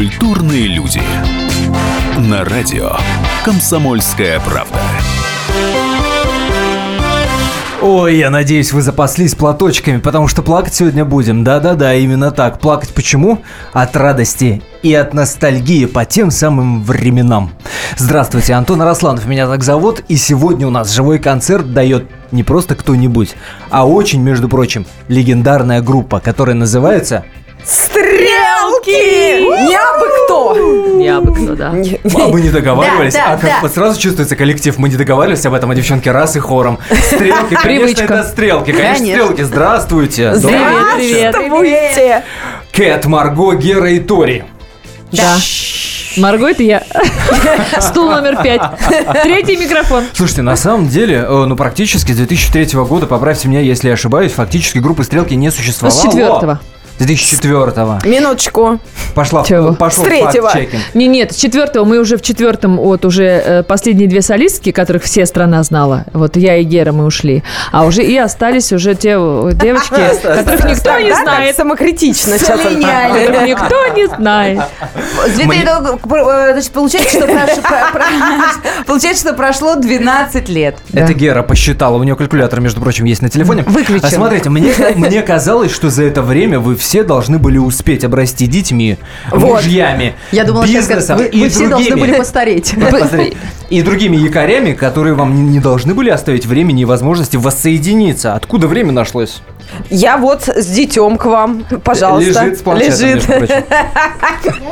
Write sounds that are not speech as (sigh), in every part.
Культурные люди. На радио «Комсомольская правда». Ой, я надеюсь, вы запаслись платочками, потому что плакать сегодня будем. Да-да-да, именно так. Плакать почему? От радости и от ностальгии по тем самым временам. Здравствуйте, Антон Арасланов меня так зовут, и сегодня у нас живой концерт дает не просто кто-нибудь, а очень, между прочим, легендарная группа, которая называется Стрелки! Не абы кто! Не абы кто, да. А мы не договаривались, Да, да, а как да. вот сразу чувствуется коллектив, мы не договаривались об этом, а девчонки раз и хором. Стрелки, конечно, Привычка. это стрелки, конечно, Конечно. стрелки, здравствуйте. Добрый Привет, вечер. привет. Здравствуйте! Кэт, Марго, Гера и Тори. Да. Марго, это я. (laughs) Стул номер пять. Третий микрофон. Слушайте, на самом деле, э, ну практически с 2003 года, поправьте меня, если я ошибаюсь, фактически группы «Стрелки» не существовало. С четвертого. С 2004 Минуточку. Пошла, Чего? пошел С третьего. Не, нет, с четвертого мы уже в четвертом, вот уже э, последние две солистки, которых все страна знала. Вот я и Гера мы ушли. А уже и остались уже те э, девочки, которых никто не знает. самокритично сейчас. Которых никто не знает. Значит, получается, что получается, что прошло 12 лет. Это Гера посчитала, у нее калькулятор, между прочим, есть на телефоне. Выключен. А смотрите, мне казалось, что за это время вы все должны были успеть обрасти детьми, Вот. мужьями, Я думала, сейчас бизнесом вы, и вы все должны другими. были (laughs) постареть. И другими якорями, которые вам не- не должны были оставить времени и возможности воссоединиться. Откуда время нашлось? Я вот с детем к вам. Пожалуйста. Лежит с планшетом, Лежит. прочим. (laughs)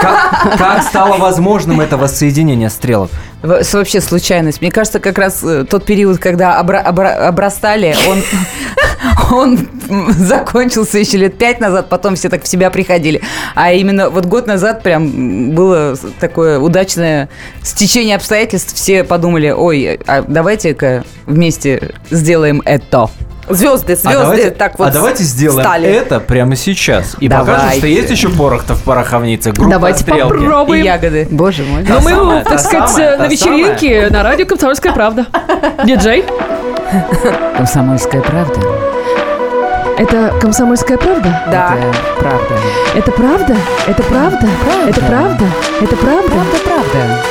Как, как стало возможным это воссоединение стрелок? Вообще случайность. Мне кажется, как раз э, тот период, когда обра- обра- обрастали, он, (laughs) он (laughs) закончился еще лет пять назад, потом все так в себя приходили. А именно вот год назад прям было такое удачное стечение обстоятельств. Все подумали, ой, а давайте-ка вместе сделаем это. Звезды, звезды. а давайте, так вот а давайте сделаем стали. это прямо сейчас. И покажем, что Давайте. есть еще порох-то в пороховнице. Группа Давайте «Стрелки». И попробуем. ягоды. Боже мой. Но мы, самая, так та сказать, самая, на вечеринке на радио «Комсомольская правда». (laughs) Диджей. Комсомольская правда. Это «Комсомольская правда»? Да. правда. Это правда? Это правда? Это правда? Это правда? правда.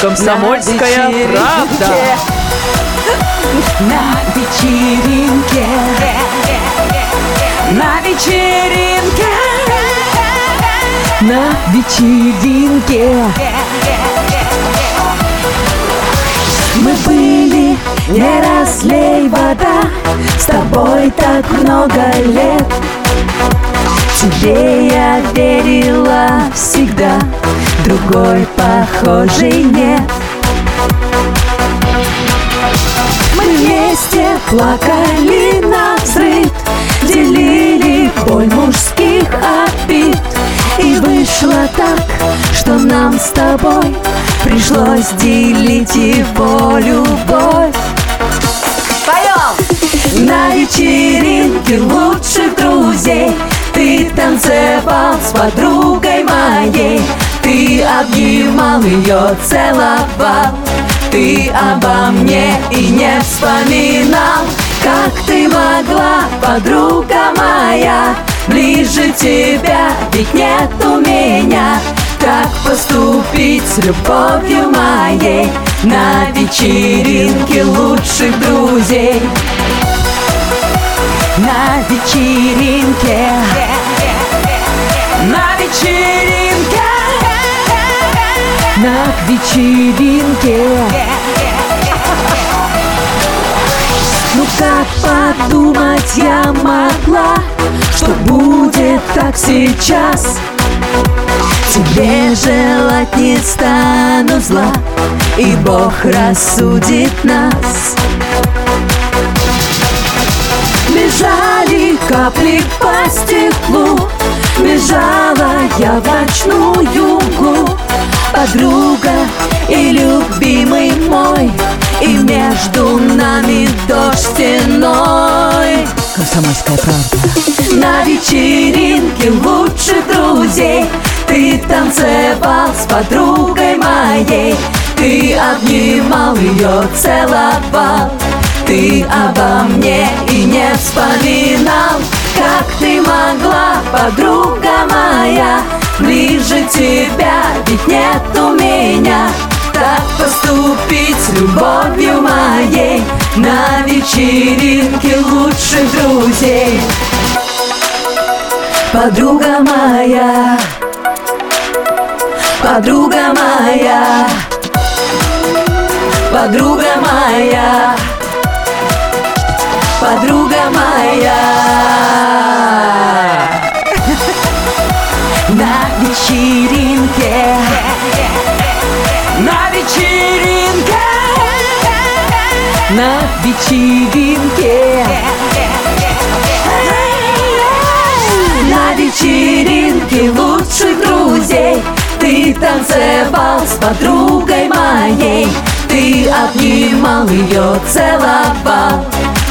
Комсомольская правда. На вечеринке, на вечеринке, на вечеринке. Мы были не разлей вода, с тобой так много лет. Тебе я верила всегда, другой похожий нет. Мы вместе плакали на взрыв Делили боль мужских обид И вышло так, что нам с тобой Пришлось делить его любовь. Поем! На вечеринке лучших друзей. Ты танцевал с подругой моей. Ты обнимал ее, целовал. Ты обо мне и не вспоминал. Как ты могла, подруга моя? Ближе тебя, ведь нет у меня Так поступить с любовью моей На вечеринке лучших друзей на вечеринке, на вечеринке, на вечеринке. Ну как подумать я могла, что будет так сейчас? Тебе желать не стану зла, и Бог рассудит нас. Бежали капли по стеклу Бежала я в ночную мглу Подруга и любимый мой И между нами дождь стеной Комсомольская правда На вечеринке лучших друзей. Ты танцевал с подругой моей. Ты обнимал ее, целовал. Ты обо мне и не вспоминал. Как ты могла, подруга моя? Ближе тебя, ведь нет у меня. Так поступить с любовью моей На вечеринке лучших друзей. Подруга моя Подруга моя Подруга моя Подруга моя. На вечеринке На вечеринке На вечеринке. На вечеринке лучших друзей. Ты танцевал с подругой моей. Ты обнимал ее, целовал.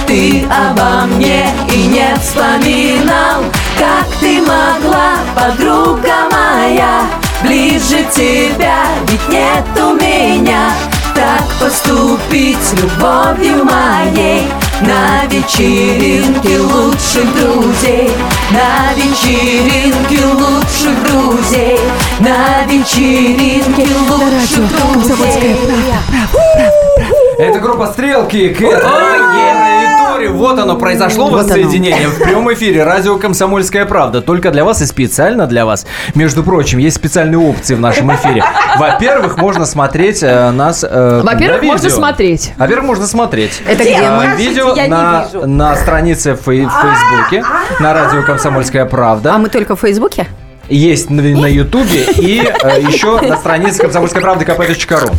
Ты обо мне и не вспоминал. Как ты могла, подруга моя? Ближе тебя, ведь нет у меня Так поступить с любовью моей. На вечеринке лучших друзей На вечеринке лучших друзей На вечеринке лучших друзей. Это группа «Стрелки», Кэт, Тори. Вот оно произошло воссоединение в прямом эфире. Радио «Комсомольская правда». Только для вас и специально для вас. Между прочим, есть специальные опции в нашем эфире. Во-первых, можно смотреть э, нас э, Во-первых, на можно видео. смотреть. Во-первых, можно смотреть. Это где? А, Покажите, Видео я не на, вижу. на странице в фей- в Фейсбуке, на радио «Комсомольская правда». А мы только в Фейсбуке? Есть на, на Ютубе и э, еще на странице комсомольской правды kp.ru.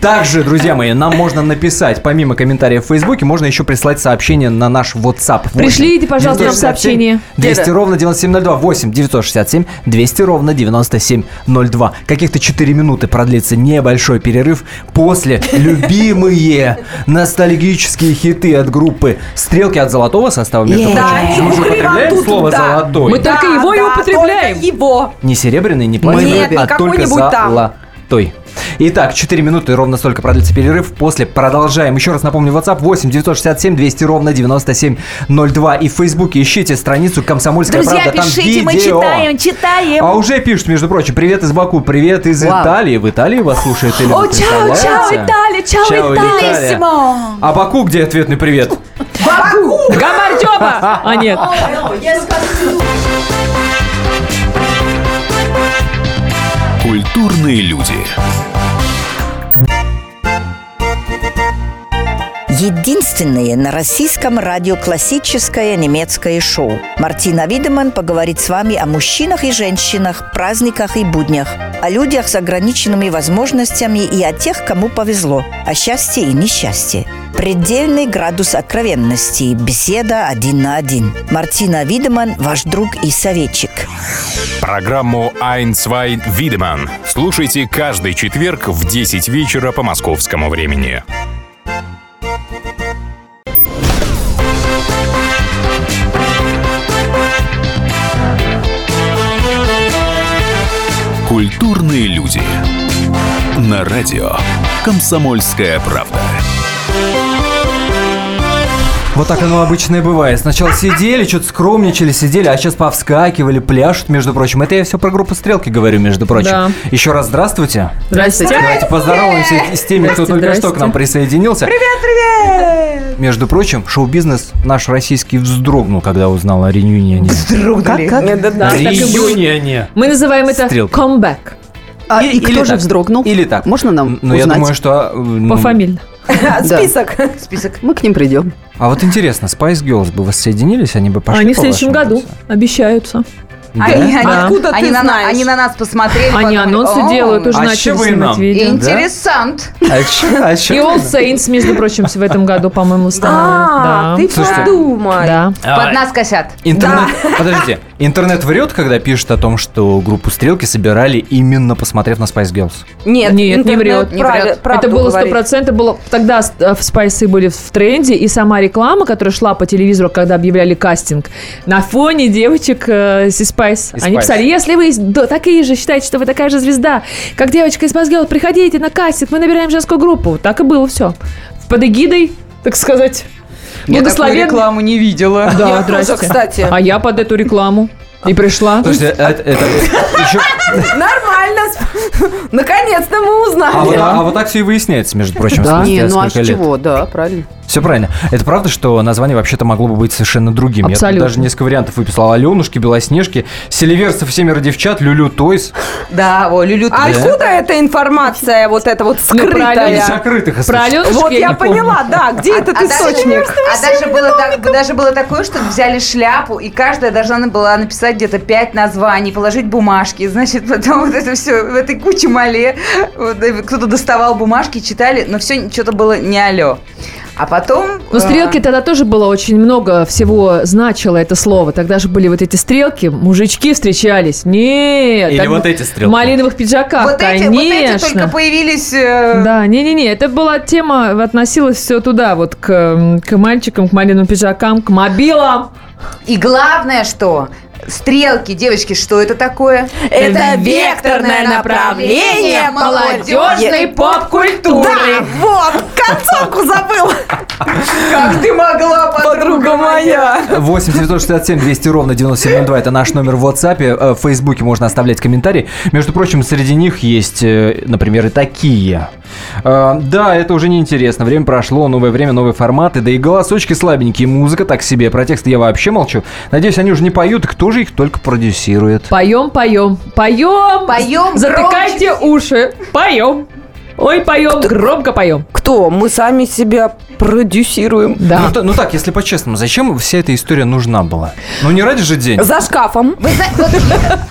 Также, друзья мои, нам можно написать, помимо комментариев в Фейсбуке, можно еще прислать сообщение на наш WhatsApp. 8 Пришлите, пожалуйста, нам 967 сообщение. 200 ровно 9702. 8 967 200 ровно 9702. Каких-то 4 минуты продлится небольшой перерыв. После любимые ностальгические хиты от группы «Стрелки от золотого состава». Между Да, прочим. Мы же употребляем слово. «золотой». Мы только его и употребляем. только Не серебряный, не платиновый, Нет, а только какой-нибудь там. золотой. Итак, 4 минуты, ровно столько продлится перерыв. После продолжаем. Еще раз напомню, WhatsApp 8 967 200 ровно 9702. И в Фейсбуке ищите страницу «Комсомольская Друзья, правда». Там пишите, мы видео. читаем, читаем. А уже пишут, между прочим, привет из Баку, привет из Вау. Италии. В Италии вас слушает Элена, О, чао, чао? Италия, чао, Чао, Италия. Италия. А Баку где ответный привет? Гамардёба! (laughs) А нет. Культурные люди. Единственное на российском радио классическое немецкое шоу. Мартина Видеман поговорит с вами о мужчинах и женщинах, праздниках и буднях, о людях с ограниченными возможностями и о тех, кому повезло, о счастье и несчастье. Предельный градус откровенности, беседа один на один. Мартина Видеман – ваш друг и советчик. Программу «Ein, zwei, Wiedemann» слушайте каждый четверг в 10 вечера по московскому времени. Культурные люди. На радио «Комсомольская правда». Вот так оно обычно и бывает. Сначала сидели, что-то скромничали, сидели, а сейчас повскакивали, пляшут, между прочим. Это я все про группу «Стрелки» говорю, между прочим. Да. Еще раз здравствуйте. Здравствуйте. Давайте поздороваемся с теми, кто Здрасте, только что к нам присоединился. Привет, привет! Между прочим, шоу-бизнес наш российский вздрогнул, когда узнал о реюнионе. Как, как? Да-да-да. Реюнионе. Мы называем это Стрелка. comeback. А, Или- и кто или же так. вздрогнул? Или так. Можно нам Ну, я узнать? думаю, что... ну, Пофамильно. (laughs) Список. Список. Мы к ним придем. А вот интересно, Spice Girls бы воссоединились, они бы пошли Они в следующем году обещаются. Да? Они, Да. Откуда ты на, знаешь? они на нас посмотрели. Они подумали, анонсы «О, делают, уже а начали снимать видео. Интересант. А а И All? Saints, между прочим, в этом году, по-моему, А, устанавливают. ты подумай. Да. А, Под нас косят. Интернет, (laughs) подождите, интернет врет, когда пишет о том, что группу Стрелки собирали именно посмотрев на Spice Girls. Нет, Нет, не врет. Не правда- врет. это было сто говорит. процентов было тогда э, в спайсы были в тренде и сама реклама, которая шла по телевизору, когда объявляли кастинг на фоне девочек э, из Spice. Из Они Spice. писали: если вы да, такие же считаете, что вы такая же звезда, как девочка из Spice приходите на кастинг, мы набираем женскую группу. Так и было все. Под эгидой, так сказать. Я такую Благословен- рекламу не видела. Да, Я тоже, здрасте. кстати. А я под эту рекламу и пришла. Слушайте, это, это еще... Нормально. Наконец-то мы узнали. А вот, а вот так все и выясняется, между прочим, Да. Не, ну а с чего? Да, правильно. Все правильно. Это правда, что название вообще-то могло бы быть совершенно другим. Я Абсолютно. тут даже несколько вариантов выписал. Аленушки, Белоснежки, Селиверцев, Семеро девчат, Люлю Тойс. Да, о, Люлю. А откуда эта информация вот эта вот Ну, про скрытая? Закрытых Про источников. Аленушку Вот я я не помню. поняла, да, где этот А источник? А даже было, так- даже было такое, что взяли шляпу, и каждая должна была написать где-то пять названий, положить бумажки. Значит, потом вот это все в этой куче мале. вот, э, кто-то доставал бумажки, читали, но все что-то было не алло. А потом... Но э, стрелки тогда тоже было очень много всего значило это слово. Тогда же были вот эти стрелки, мужички встречались. Нет. Или вот эти стрелки. В малиновых пиджаках, вот эти, вот эти конечно. только появились... э, Да, не-не-не, это была тема, относилась все туда, вот к, к мальчикам, к малиновым пиджакам, к мобилам. И главное, что... Стрелки, девочки, что это такое? Это векторное направление молодежной поп-культуры. Да, вот, концовку забыл. Как ты могла, Подруга моя. 8 967 200 ровно 9702 это наш номер в WhatsApp. Э, В Фейсбуке можно оставлять комментарии. Между прочим, среди них есть, э, например, и такие. Э, Да, это уже неинтересно. Время прошло, новое время, новые форматы. Да и голосочки слабенькие, музыка так себе. Про тексты я вообще молчу. Надеюсь, они уже не поют. Кто же их только продюсирует? Поем, поем, поем. Поем Затыкайте уши. Поем. Ой, поем, громко поем. Кто? Мы сами себя продюсируем. Да. Ну, та- ну так, если по-честному, зачем вся эта история нужна была? Ну не ради же денег. За шкафом. Вы знаете,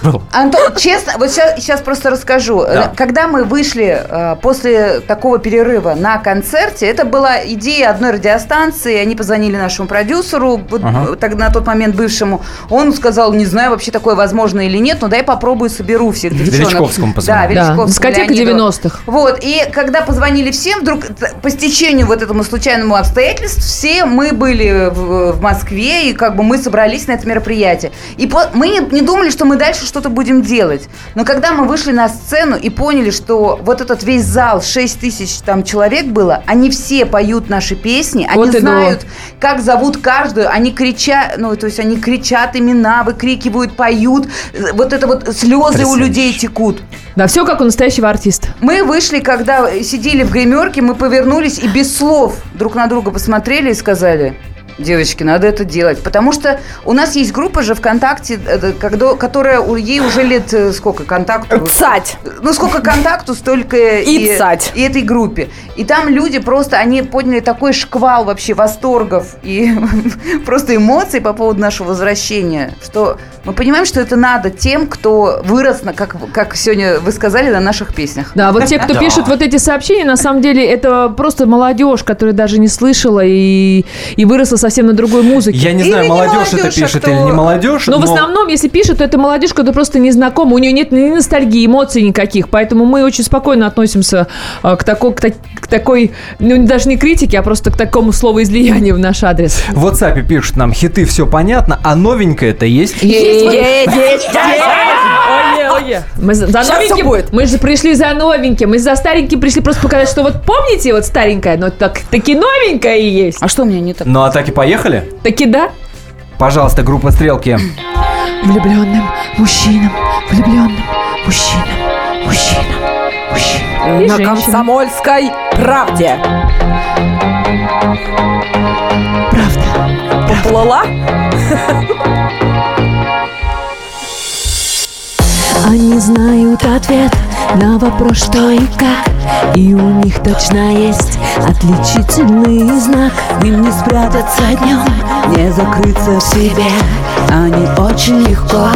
вот, Антон, честно, вот сейчас, просто расскажу. Да. Когда мы вышли э, после такого перерыва на концерте, это была идея одной радиостанции. Они позвонили нашему продюсеру, вот, Ага. э, тогда на тот момент бывшему. Он сказал, не знаю, вообще такое возможно или нет, но дай попробую, соберу всех девчонок. Величковскому позвонил. Да, Да, Величковскому. дискотека Леониду. 90-х. Вот, и когда позвонили всем, вдруг по стечению вот этому случайному обстоятельств, все мы были в, в Москве, и как бы мы собрались на это мероприятие. И по- мы не, не думали, что мы дальше что-то будем делать. Но когда мы вышли на сцену и поняли, что вот этот весь зал, 6 тысяч там человек было, они все поют наши песни, они Вот и знают, как зовут каждую, они кричат, ну, то есть они кричат имена, выкрикивают, поют, Э, вот это вот слезы у людей текут. Да, все как у настоящего артиста. Мы вышли, когда сидели в гримерке, мы повернулись и без слов друг на друга посмотрели и сказали, девочки, надо это делать. Потому что у нас есть группа же ВКонтакте, когда, которая у- ей уже лет э, сколько контакту? Цать. Ну, сколько контакту, столько И цать. и этой группе. И там люди просто, они подняли такой шквал вообще восторгов и (laughs) просто эмоций по поводу нашего возвращения, что мы понимаем, что это надо тем, кто вырос, на, как, как сегодня вы сказали, на наших песнях. Да, вот те, кто (laughs) пишет вот эти сообщения, на самом деле, это просто молодежь, которая даже не слышала и, и выросла совсем на другой музыке. Я не знаю, не молодежь это а пишет кто- или не молодежь. Но в основном, если пишут, то это молодежь, которая просто не знакома, у нее нет ни ностальгии, эмоций никаких, поэтому мы очень спокойно относимся э, к такой, к, так- к такой, ну даже не критике, а просто к такому словоизлиянию в наш адрес. В WhatsApp пишут нам, хиты все понятно, а новенькое-то есть? Ой, ой, Мы за, новеньким, будет. мы же пришли за новеньким, мы за стареньким пришли просто показать, что вот помните вот старенькое, но так, таки новенькое и есть. А что у меня не так? Ну а так и поехали? Таки да? Пожалуйста, группа «Стрелки». Влюбленным мужчинам, влюбленным мужчинам, мужчинам, мужчинам. И На женщинам. комсомольской правде. Правда. Поплыла? Они знают ответ на вопрос, что и как. И у них точно есть отличительный знак. Им не спрятаться днем, не закрыться в себе. Они очень легко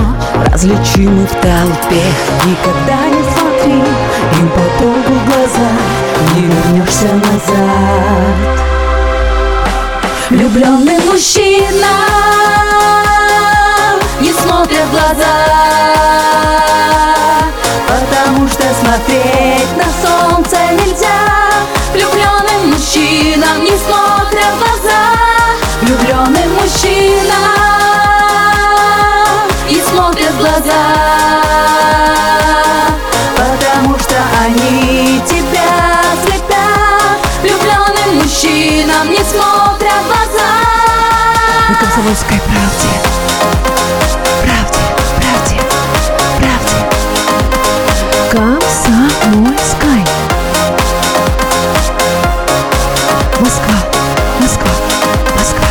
различимы в толпе. Никогда не смотри им по долгу в глаза Не вернешься назад Влюбленный мужчина не смотрят в глаза Потому что смотреть на солнце нельзя. Влюбленным мужчинам не смотрят в глаза. Влюбленным мужчинам не смотрят в глаза Потому что они тебя слепят. Влюбленным мужчинам не смотрят На комсомольской правде. Правде, правде, правде. Комсомольской. Москва, Москва, Москва.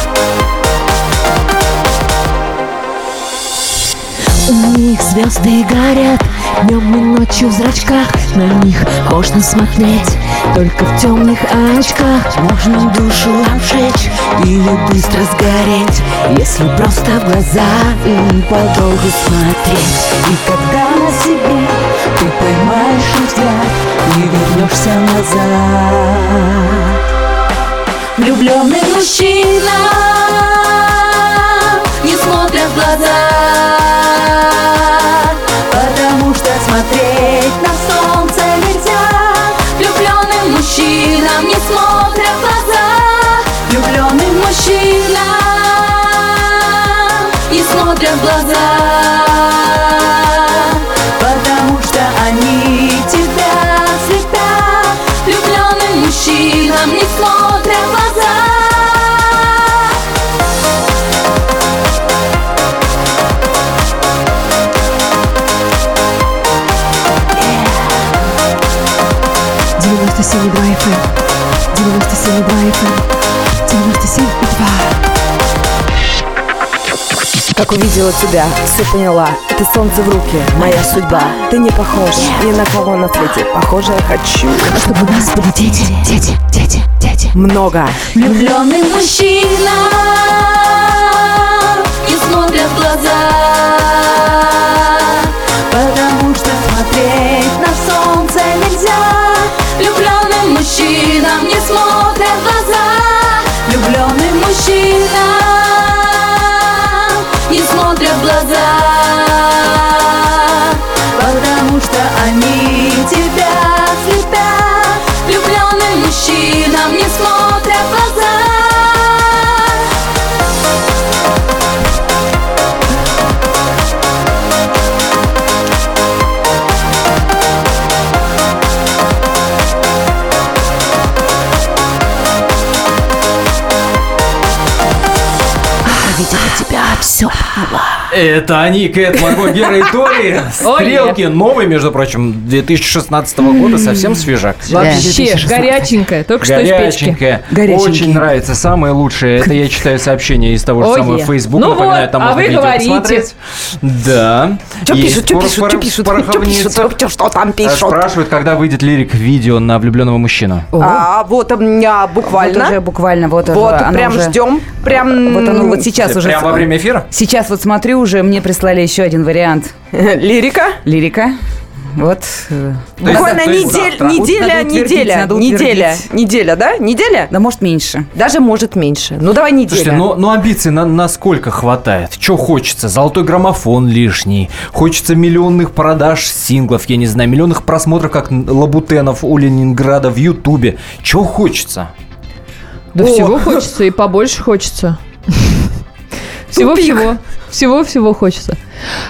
У них звезды горят Днем и ночью в зрачках На них можно смотреть Только в темных очках Можно душу обжечь Или быстро сгореть Если просто в глаза И подолгу смотреть. И когда на себе Ты поймаешь взгляд И вернешься назад. Влюбленный мужчина Не смотря в глаза увидела тебя, все поняла. Это солнце в руки, моя судьба. Ты не похож ни на кого на свете. Похоже, хочу. Чтобы у нас были дети, дети, дети, дети. Много. Влюбленный мужчина не смотрят в глаза, потому что смотреть на солнце нельзя. Влюбленным мужчинам не смотрят в глаза, влюбленным мужчинам потому что они тебя Это они, Кэт, Марго, Гера и Тори. (laughs) Стрелки новые, между прочим, 2016 года, совсем свежак. Вообще, горяченькая, только что из печки. Очень нравится. Самое лучшее. Это я читаю сообщение из того же самого. Фейсбука. Ну напоминаю, вот, там а можно вы видео говорите. посмотреть. Да. Что пишут, что пишут, что пишут, что пишут, что- что там пишут? Спрашивают, когда выйдет лирик видео на влюбленного мужчину. А, вот у меня Вот буквально. уже буквально, вот, Вот, прям ждем. Прям Вот оно вот сейчас уже. Прямо во время эфира? Сейчас вот смотрю уже, мне прислали еще один вариант. (laughs) лирика. Лирика. Вот. э, Буквально недель- неделя, неделя, неделя, неделя, да? Неделя? Да может меньше. Даже может меньше. Ну давай неделя. Слушайте, ну, ну амбиций на, насколько хватает? Че хочется? Золотой граммофон лишний. Хочется миллионных продаж синглов, я не знаю, миллионных просмотров, как Лабутенов у Ленинграда в Ютубе. Чего хочется? Да О. всего хочется и побольше хочется. (laughs) Всего-всего. Всего-всего хочется.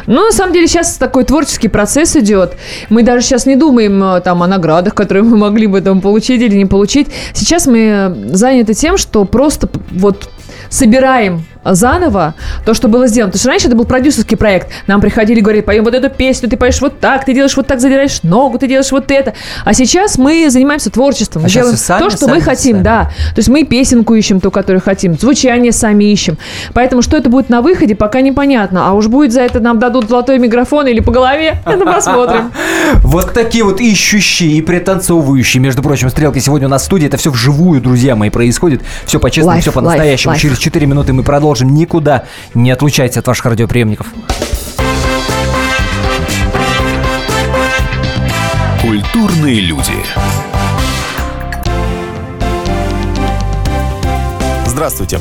Ну, на самом деле, сейчас такой творческий процесс идет. Мы даже сейчас не думаем э, там о наградах, (laughs) которые мы могли бы там получить или не получить. Сейчас мы э, заняты тем, что просто вот собираем заново то, что было сделано. Потому что раньше это был продюсерский проект. Нам приходили и говорили, поем вот эту песню, ты поешь вот так, ты делаешь вот так, задираешь ногу, ты делаешь вот это. А сейчас мы занимаемся творчеством. А делаем сами, то, что сами, мы хотим, сами. да. То есть мы песенку ищем ту, которую хотим, звучание сами ищем. Поэтому что это будет на выходе, пока непонятно. А уж будет за это нам дадут золотой микрофон или по голове, (laughs) это посмотрим. (laughs) Вот такие вот ищущие и пританцовывающие, между прочим, стрелки сегодня у нас в студии. Это все вживую, друзья мои, происходит. Все по-честному, все по-настоящему. Через 4 минуты мы продолжим. Никуда не отлучайтесь от ваших радиоприемников. Культурные люди. Здравствуйте.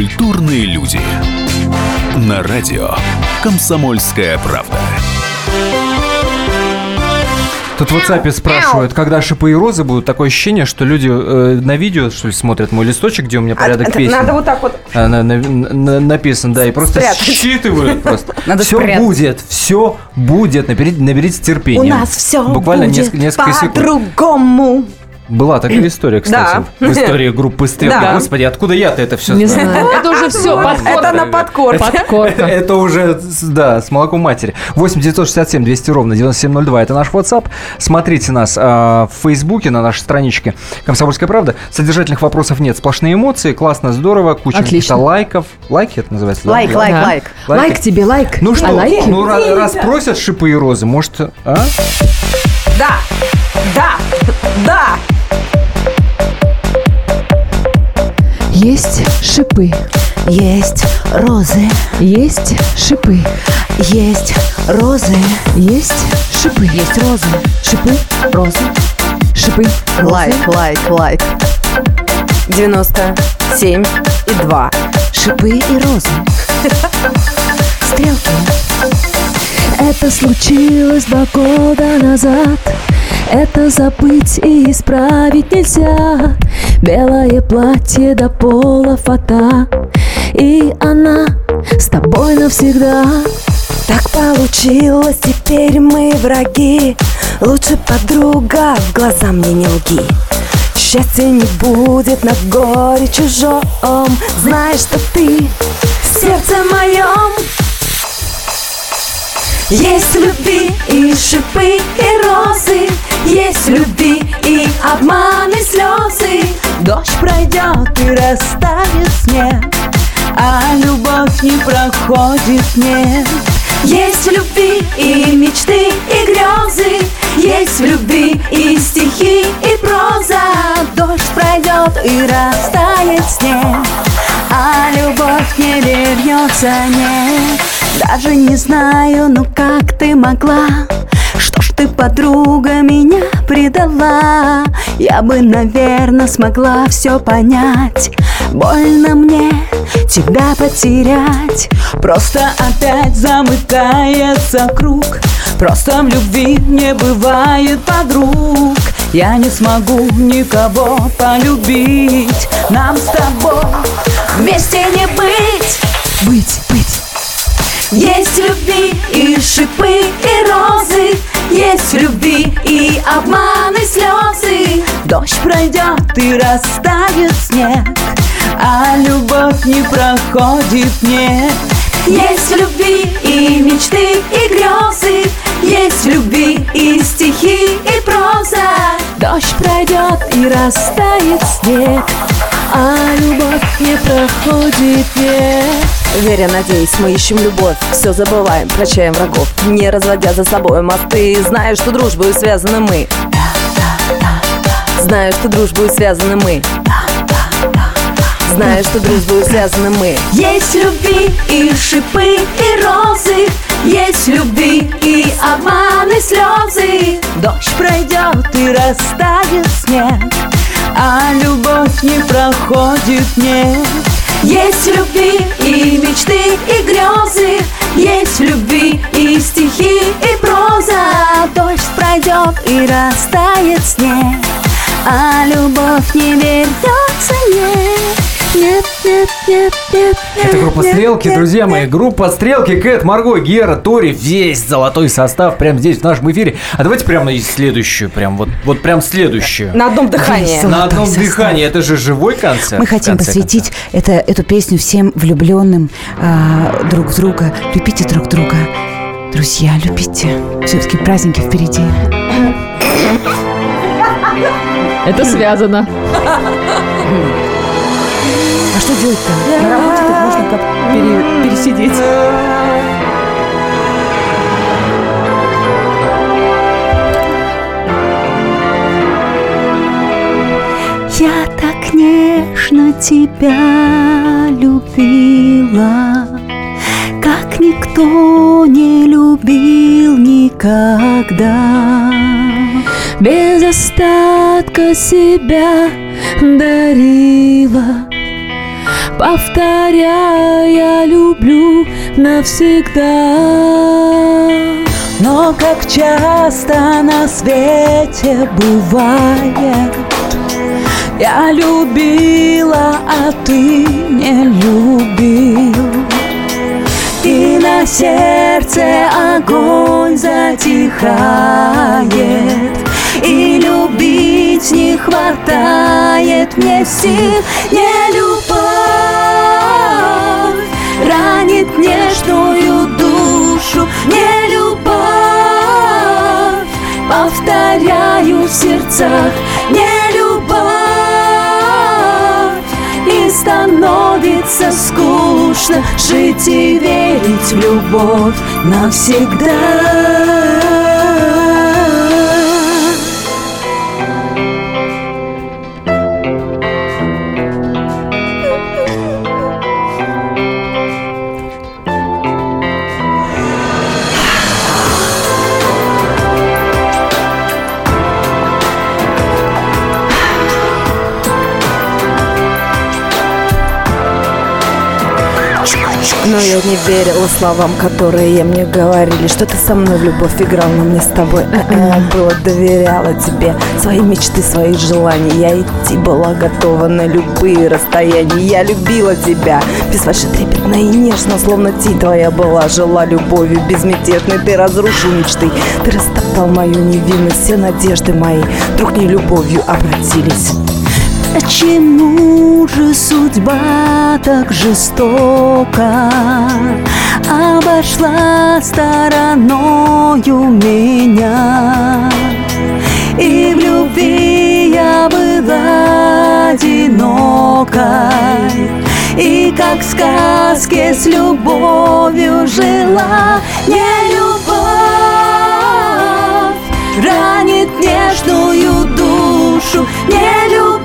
Культурные люди. На радио «Комсомольская правда». Тут в WhatsApp спрашивают, когда шипы и розы будут. Такое ощущение, что люди э, на видео, что ли, смотрят мой листочек, где у меня порядок А, песен. Надо вот так вот. А, на- на- на- написан, да, и просто Спрятать. считывают (laughs) просто. Надо все спрятать. будет, все будет. Наберите, наберите терпения. У нас все Буквально будет несколько, несколько секунд. по-другому. Была такая история, кстати, Да. в истории группы Стрелки. Да. Господи, откуда я-то это все Не знаю? знаю. Это уже все, подкорка. Это на подкорке. Подкорка. Это уже, с- да, с молоком матери. 8 967 200 ровно 9702. Это наш WhatsApp. Смотрите нас а, в Фейсбуке, на нашей страничке «Комсомольская правда». Содержательных вопросов нет. Сплошные эмоции. Классно, здорово. Куча каких-то лайков. Лайки это называется? да? Лайк, лайк, Да. лайк. Лайк тебе, лайк. Ну что, А лайки? ну ра- раз просят шипы и розы, может, а? Да, да, да. Есть шипы, Есть розы, есть шипы, есть розы, есть шипы, есть розы. шипы, Розы. шипы, розы. Лайк, лайк, лайк. 97 и 2. Шипы и розы. Стрелки. Это случилось два года назад Это забыть и исправить нельзя. Белое платье до пола фата. И она с тобой навсегда. Так получилось, теперь мы враги. Лучше подруга, в глаза мне не лги. Счастья не будет на горе чужом. Знаешь, что ты в сердце моем Есть любви и шипы, и розы. Есть любви и обман, и слезы. Дождь пройдет и растает снег А любовь не проходит, нет Есть в любви и мечты, и грезы. Есть в любви и стихи, и проза. Дождь пройдет и растает снег А любовь не вернется, нет Даже не знаю, ну как ты могла? Что ж ты, подруга, меня предала? Я бы, наверное, смогла все понять. Больно мне тебя потерять. Просто опять замыкается круг. Просто в любви не бывает подруг. Я не смогу никого полюбить. Нам с тобой Вместе не быть. Быть, быть Есть в любви и шипы, и розы. Есть в любви и обман, и слезы. Дождь пройдет и растает снег А любовь не проходит, нет. Есть в любви и мечты, и грезы Есть в любви и стихи, и проза. Дождь пройдет и растает снег А любовь не проходит, нет. Веря, надеюсь, мы ищем любовь. Все забываем, прощаем врагов. Не разводя за собой мосты. Знаю, что дружбой связаны мы. Знаю, что дружбой связаны мы. Знаю, что дружбой связаны мы. Есть любви и шипы, и розы Есть любви и обман, и слезы. Дождь пройдет и растает снег А любовь не проходит, нет. Есть любви и мечты, и грезы. Есть любви и стихи, и проза. Дождь пройдет и растает снег А любовь не вернется, нет Это группа «Стрелки», друзья мои. Группа «Стрелки», Кэт, Марго, Гера, Тори. Весь золотой состав прямо здесь, в нашем эфире. А давайте прямо и следующую, прям вот, вот прям следующую. На одном дыхании На одном состав. дыхании. Это же живой концерт. Мы хотим посвятить это, эту песню всем влюбленным а, друг в друга. Любите друг друга. Друзья, любите. Все-таки праздники впереди. Это связано. А что делать-то? На работе так можно как пере- пересидеть. Я так нежно тебя любила, Как никто не любил никогда. Без остатка себя Повторяя, люблю навсегда. Но как часто на свете бывает Я любила, а ты не любил. И на сердце огонь затихает И любить не хватает мне сил. Не любовь ранит нежную душу Не любовь, повторяю в сердцах Не любовь и становится скучно Жить и верить в любовь навсегда Но я не верила словам, которые мне говорили Что ты со мной в любовь играл, но мне с тобой э-э, было Доверяла тебе. Свои мечты, свои желания. Я идти была готова на любые расстояния. Я любила тебя, без вашей трепетной и нежно Словно тень твоя была, жила любовью безмятежной. Ты разрушил мечты, ты растоптал мою невинность. Все надежды мои. Вдруг не любовью обратились Почему же судьба так жестока? Обошла стороною меня. И в любви я была одинокой. И как в сказке с любовью жила. Не любовь ранит нежную душу Не любовь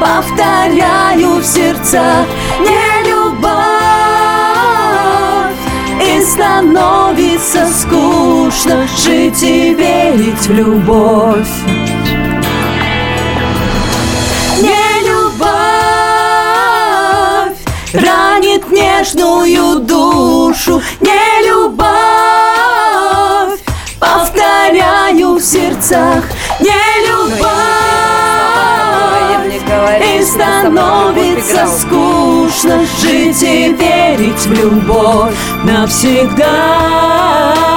повторяю в сердцах. Не любовь и становится скучно Жить и верить в любовь. Не любовь ранит нежную душу. Не любовь повторяю в сердцах. Не становится скучно Жить и верить в любовь навсегда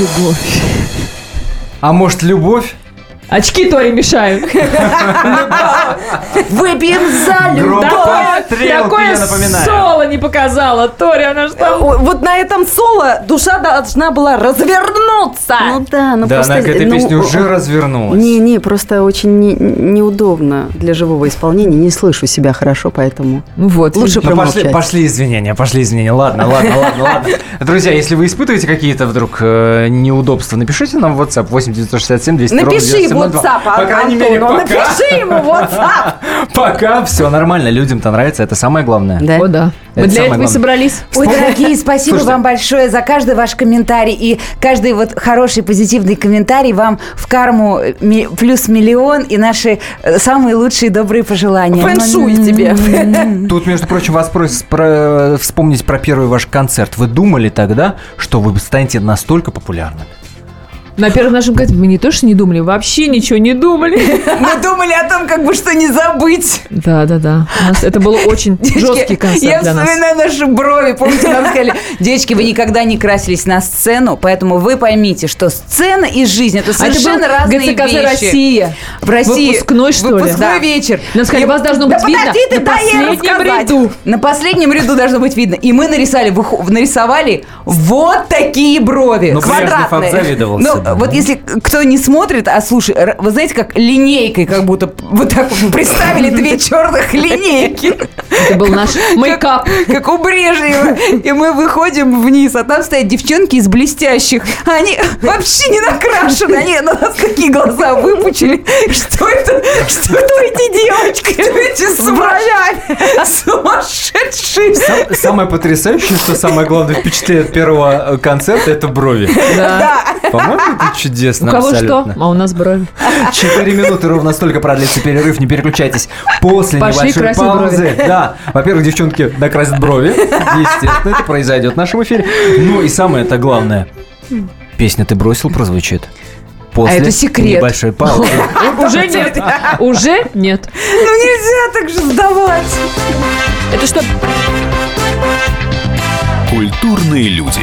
любовь. А может, любовь? Очки Тори мешают. (laughs) Выпьем за любовь! Такое соло не показала. Тори, она что? О, Вот на этом соло душа должна была развернуться. Ну да, ну Да, просто... она к этой ну, песне уже развернулась. Не-не, просто очень не- неудобно для живого исполнения. Не слышу себя хорошо, поэтому Ну вот. лучше Ну, пошли, промолчать. пошли извинения, пошли извинения. Ладно, ладно, ладно, ладно. (laughs) Друзья, если вы испытываете какие-то вдруг э, неудобства, напишите нам в WhatsApp 8 967 200 ровно Напиши 9702. WhatsApp, По крайней мере, Антону, пока, напиши ему WhatsApp. (laughs) пока все нормально. Людям-то нравится, это самое главное. Да? О, да. Мы для этого и собрались. Ой, дорогие, спасибо Слушайте. вам большое за каждый ваш комментарий и каждый вот хороший позитивный комментарий вам в карму ми- плюс миллион и наши э, самые лучшие добрые пожелания. Фэншуй тебе. (laughs) Тут, между прочим, вас просят про- вспомнить про первый ваш концерт. Вы думали тогда, что вы станете настолько популярны? На первом нашем концерте мы не то что не думали, вообще ничего не думали. (laughs) Мы думали о том, как бы что не забыть. Да, да, да. У нас Это был очень жесткий Я концерт для нас. вспоминаю наши брови. Помните, нам сказали, девочки, вы никогда не красились на сцену, поэтому вы поймите, что сцена и жизнь это А это был совершенно разные ГЦКЗ вещи. «Россия». В России. Выпускной, что ли? Выпускной Да. вечер. Нам сказали, И- вас должно Да быть видно подожди ты, на последнем ряду. На последнем ряду должно быть видно. И мы нарисовали, нарисовали вот такие брови. Ну, квадратные. обзавидовался Ну. Вот если кто не смотрит, а слушай, вы знаете, как линейкой, как будто вот так вот представили (laughs) две черных линейки. Это был наш (laughs) мейкап. Как у Брежнева. И мы выходим вниз, а там стоят девчонки из блестящих. Они вообще не накрашены. Они на нас такие глаза выпучили. Что это? Что кто эти девочки? Что эти с бровями? Сумасшедшие. Сам- Самое потрясающее, что самое главное впечатление от первого э, концерта, это брови. Да. По-моему, это чудесно У кого абсолютно. что? А у нас брови. Четыре минуты ровно столько продлится перерыв, не переключайтесь. После Пошли небольшой паузы. брови. Да, во-первых, девчонки накрасят брови. Естественно, это произойдет в нашем эфире. Ну и самое это главное. Песня «Ты бросил» прозвучит. После А это секрет. небольшой паузы. (laughs) Уже нет. Уже нет. Ну нельзя так же сдавать. Это что? Культурные люди.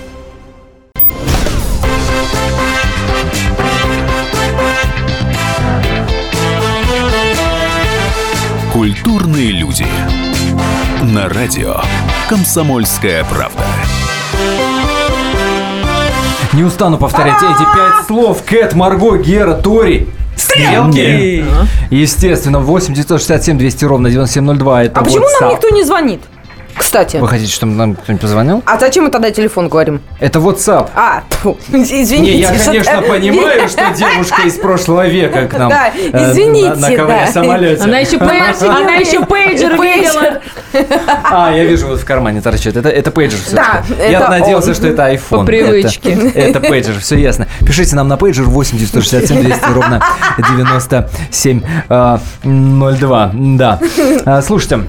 Культурные люди. На радио «Комсомольская правда». Не устану повторять эти пять слов. Кэт, Марго, Гера, Тори. Стрелки. Естественно, 8 967 200 ровно 9702. Это А почему нам никто не звонит? Кстати. Вы хотите, чтобы нам кто-нибудь позвонил? А зачем мы тогда телефон говорим? Это WhatsApp. А, тьфу, извините. Не, я, конечно, понимаю, что (laughs) девушка из прошлого века к нам Да, э, извините, на, да. самолете. Она еще, пейджер, она еще пейджер видела. А, я вижу, вот в кармане торчит. Это, это пейджер все Да, Я это надеялся, он. что это iPhone. По привычке. Это, это пейджер, все ясно. Пишите нам на пейджер 8 967 200 ровно 97 а, 02. Да. А, Слушайте,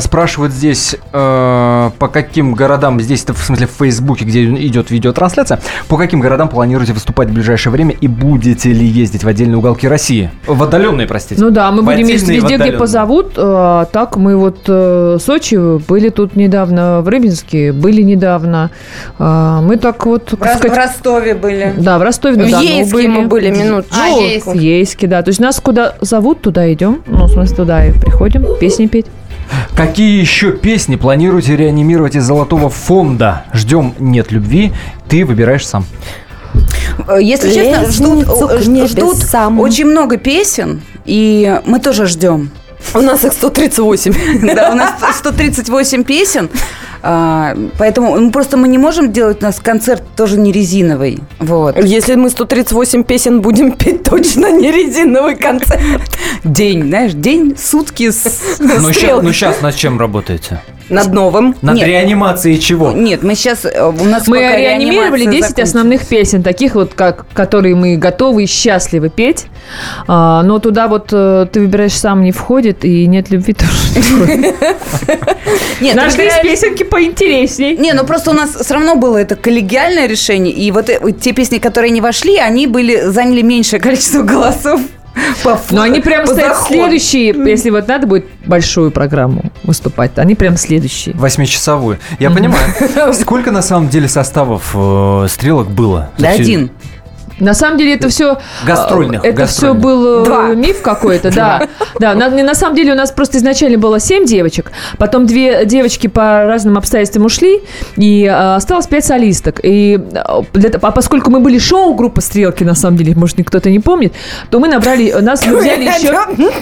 Спрашивают здесь, э, по каким городам, здесь это в смысле в Фейсбуке, где идет видеотрансляция, по каким городам планируете выступать в ближайшее время и будете ли ездить в отдельные уголки России? В отдаленные, простите. Ну да, мы В будем ездить в везде, где позовут. А, Так, мы вот э, в Сочи были тут недавно, в Рыбинске были недавно. А, Мы так вот, В Рос- в сказать, Ростове были. да, в Ростове В Ейске мы были минуточку. А, в Ейск. Ейске, да. То есть нас куда зовут, туда идем. Ну, в смысле, туда и приходим, песни петь. Какие еще песни планируете реанимировать из золотого фонда? Ждем «Нет любви», ты выбираешь сам. Э, Если честно, ждут, э, ждут очень много песен, и мы тоже ждем. У нас их 138. Да, у нас 138 песен, а, поэтому ну, просто мы не можем делать, у нас концерт тоже не резиновый. Вот. Если мы 138 песен будем (laughs) петь, точно не резиновый концерт. День, знаешь, день, сутки с Ну, стрелкой. ну сейчас над чем работаете? Над новым. Над Нет. реанимацией чего? Нет, мы сейчас, у нас Мы реанимировали реанимация 10 закончится. основных песен, таких вот, как, которые мы готовы и счастливы петь. А, но туда вот э, ты выбираешь сам не входит, и нет любви тоже не входит. (laughs) Нашлись песенки поинтересней. Не, ну просто у нас все равно было это коллегиальное решение, и э, вот те песни, которые не вошли, они были заняли меньшее количество (laughs) голосов. Но они прям стоят следующие, если вот надо будет большую программу выступать, они прям следующие. Восьмичасовую. Я понимаю. Сколько на самом деле составов э, стрелок было? Да один. На самом деле это все... Гастрольных, Это все гастрольных. был э, Два. миф какой-то, да. Да, на, на самом деле у нас просто изначально было семь девочек, потом две девочки по разным обстоятельствам ушли, и э, осталось пять солисток. И, э, для а поскольку мы были шоу-группа «Стрелки», на самом деле, может, кто-то не помнит, то мы набрали, нас (laughs) мы взяли еще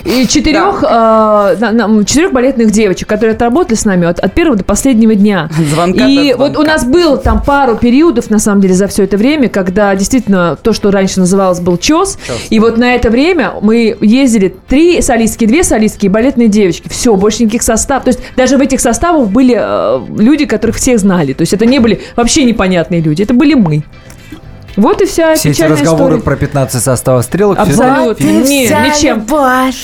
и четырех, на- на- четырех балетных девочек, которые отработали с нами от, от первого до последнего дня. Звонка И до вот у нас был там пару периодов, на самом деле, за все это время, когда действительно то, что раньше называлось был ЧОС, и вот на это время мы ездили три солистки, две солистки и балетные девочки. Все, больше никаких составов. То есть даже в этих составах были э, люди, которых всех знали. То есть это не были вообще непонятные люди, это были мы. Вот и вся Все эти разговоры история. про 15 составов стрелок. Абсолютно. фигня. Не, ничем. любовь.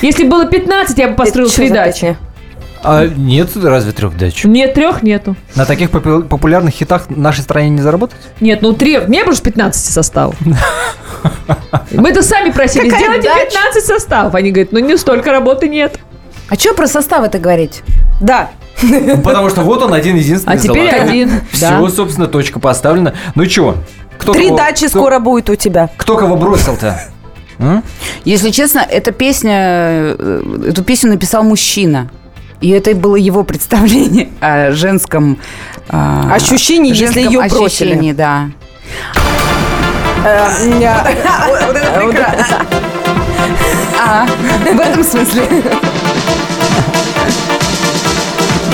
Если было 15, я бы построил передачу. песня? А нет разве трех дач? Нет, трех нету. На таких попу- популярных хитах в нашей стране не заработать? Нет, ну три, не было же 15 составов. Мы-то сами просили, Какая сделайте дача? 15 составов. Они говорят, ну не столько работы нет. А что про составы-то говорить? Да. Потому что вот он один единственный. А теперь золотой. один, (laughs) Все, да. собственно, точка поставлена. Ну чё? Кто Три кого- дачи кто- скоро будет у тебя. Кто кого бросил-то? М? Если честно, эта песня, э, эту песню написал мужчина. И это было его представление (laughs) о женском... а, Ощущении, если женском её бросили. ощущении, да. Э, я- Вот это прекрасно. А, в этом смысле.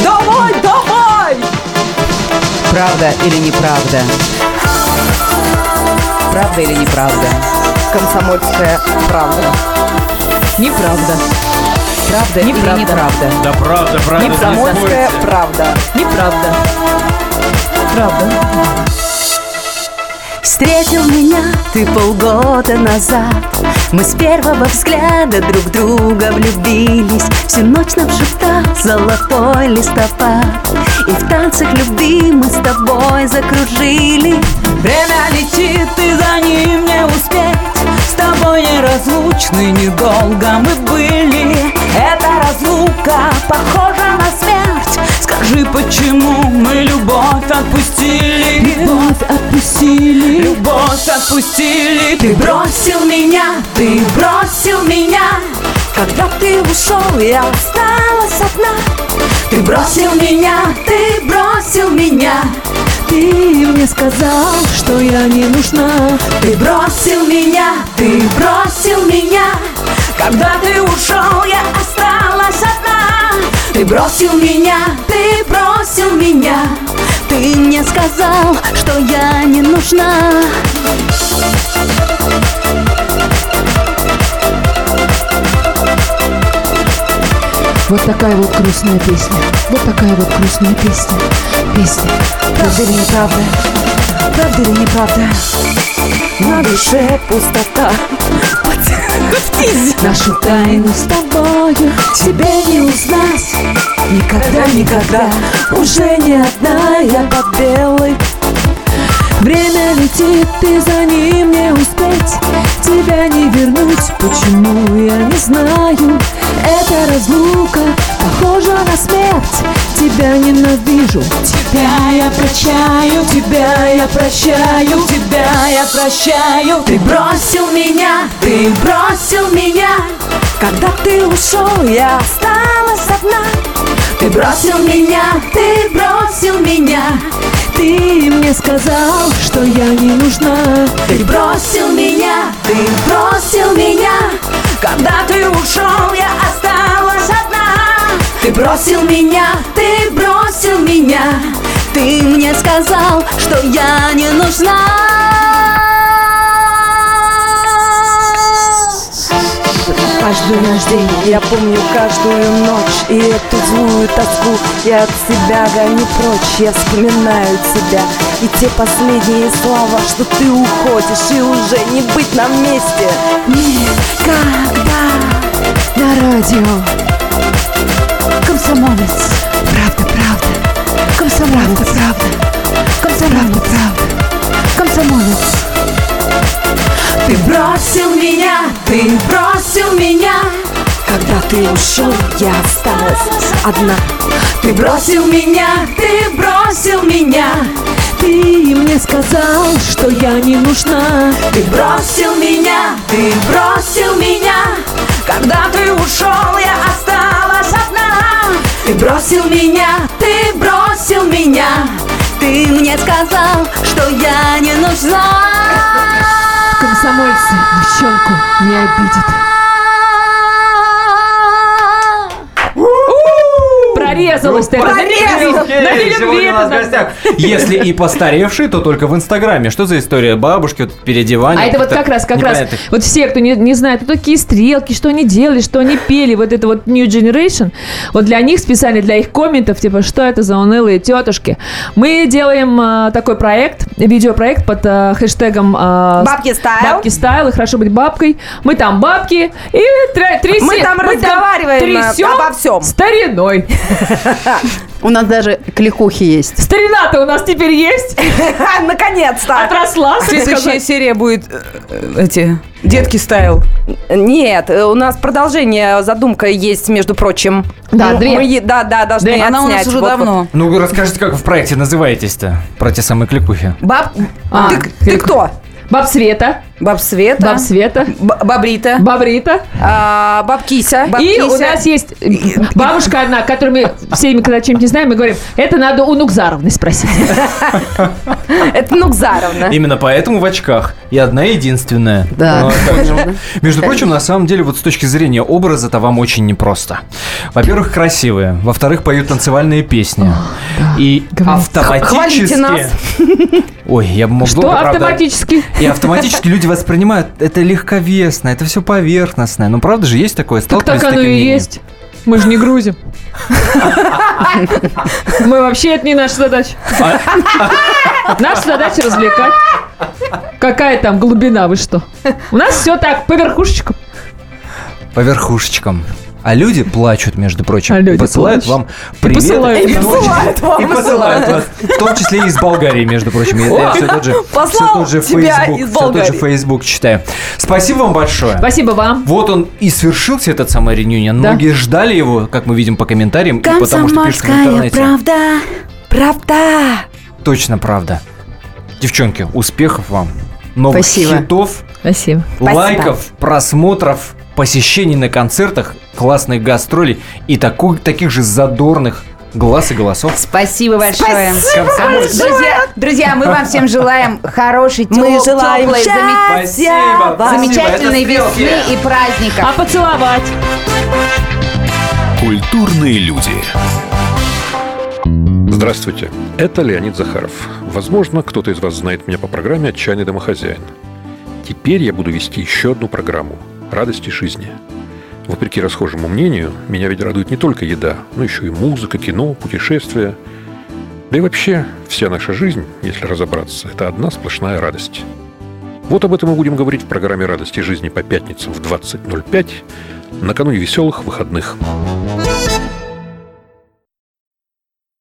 Давай, давай! Правда или неправда? Правда или неправда? Комсомольская правда. Неправда. Правда Неправда. или неправда? Да правда, правда. Комсомольская правда. Неправда. Правда. Встретил меня ты полгода назад Мы с первого взгляда друг друга влюбились Всю ночь нам шептал золотой листопад И в танцах любви мы с тобой закружили Время летит, и за ним не успеть С тобой неразлучны, недолго мы были Эта разлука похожа на смерть. Скажи, почему мы любовь отпустили? Любовь отпустили. Любовь отпустили. Ты бросил меня, ты бросил меня. Когда ты ушел, я осталась одна. Ты бросил меня, ты бросил меня. Ты мне сказал, что я не нужна. Ты бросил меня, ты бросил меня Когда ты ушел, я осталась одна. Ты бросил меня, ты бросил меня. Ты мне сказал, что я не нужна. Вот такая вот грустная песня. Вот такая вот грустная песня. Песня. Правда или неправда? Правда или неправда? На душе пустота. Нашу тайну с тобою Тебе не узнать. Никогда, никогда. Уже не одна я под белой. Время летит, и за ним не успеть. Тебя не вернуть, почему я не знаю? Эта разлука похожа на смерть Тебя ненавижу, тебя я прощаю. Тебя я прощаю, тебя я прощаю. Ты бросил меня, ты бросил меня. Когда ты ушел, я осталась одна. Ты бросил меня, ты бросил меня. Ты мне сказал, что я не нужна. Ты бросил меня, ты бросил меня. Когда ты ушел, я осталась бросил меня, ты бросил меня. Ты мне сказал, что я не нужна. Каждый наш день я помню каждую ночь И эту злую тоску. Я от себя гоню прочь Я вспоминаю тебя. И те последние слова Что ты уходишь и уже не быть на месте. Никогда на радио Комсомолец. Правда, правда. Комсомолец. Правда, Комсомолец. Правда. Комсомолец. Ты бросил меня, ты бросил меня. Когда ты ушел, я осталась одна. Ты бросил меня, ты бросил меня. Ты мне сказал, что я не нужна. Ты бросил меня, ты бросил меня. Когда ты ушел, я осталась Ты бросил меня, ты бросил меня. Ты мне сказал, что я не нужна. Комсомольцы девчонку не обидят Порезалась ты. сегодня у нас в гостях. Если и постаревший, то только в Инстаграме. Что за история? Бабушки, вот переодевание. А это вот как раз, как раз, вот все, кто не, не знает, кто такие стрелки, что они делали, что они пели, вот это вот New Generation, вот для них специально, для их комментов, типа, что это за унылые тетушки. Мы делаем а, такой проект, видеопроект под а, хэштегом а, Бабки стайл. Бабки стайл и хорошо быть бабкой. Мы там бабки и тря- трясем. Мы там разговариваем, трясем э, обо всем. Стариной. У нас даже кликухи есть. Старина-то у нас теперь есть. (laughs) Наконец-то. Отросла, Следующая серия будет э, эти детки стайл. Нет, э, у нас продолжение, задумка есть, между прочим. Да, Мы- две. мы да, да, должны Да, она у нас уже Вот, вот. давно. Ну, вы расскажите, как вы в проекте называетесь-то? Про те самые кликухи. Баб... А, Ты, ты кто? Баб Света, Баб Света. баб Света, Б- Бабрита. бабрита. А, бабкися. И у нас есть бабушка одна, которую мы всеми, когда чем-то не знаем, мы говорим, это надо у Нукзаровны спросить. (laughs) Это Нукзаровна. Именно поэтому в очках. И одна единственная. Да, Ну, а? Между прочим, на самом деле, вот с точки зрения образа-то вам очень непросто. Во-первых, красивые. Во-вторых, поют танцевальные песни. И автоматически... Хвалите нас. Ой, я бы мог Что автоматически? И автоматически люди воспринимают это легковесно, это все поверхностное. Ну, правда же, есть такое? Так так оно и есть. Мы же не грузим. Мы вообще, это не наша задача. Наша задача развлекать. Какая там глубина, вы что? У нас все так, по верхушечкам. По верхушечкам. А люди плачут, между прочим. А люди посылают плачут. вам привет. посылают И посылают вам. И посылают вас. В том числе и из Болгарии, между прочим. Я, я все тот же, все тот же тебя Facebook, из все тот же Болгарии. Facebook читаю. Спасибо вам большое. Спасибо вам. Вот он и свершился этот самый реюнион. Да. Многие ждали его, как мы видим по комментариям, и потому что пишут в интернете. правда. Правда. Точно правда. Девчонки, успехов вам. Новых Спасибо. хитов, Спасибо. лайков, просмотров, посещений на концертах, классных гастролей и таку- таких же задорных глаз и голосов. Спасибо большое. Комсомольская. Друзья, друзья, мы вам всем желаем хорошей, теп- Мы желаем теплой, вам. замечательной весны и праздников. А поцеловать? Культурные люди. Здравствуйте, это Леонид Захаров. Возможно, кто-то из вас знает меня по программе «Отчаянный домохозяин». Теперь я буду вести еще одну программу «Радости жизни». Вопреки расхожему мнению, меня ведь радует не только еда, но еще и музыка, кино, путешествия. Да и вообще, вся наша жизнь, если разобраться, это одна сплошная радость. Вот об этом мы будем говорить в программе «Радости жизни» по пятницам в 20.05 накануне веселых выходных. Культурные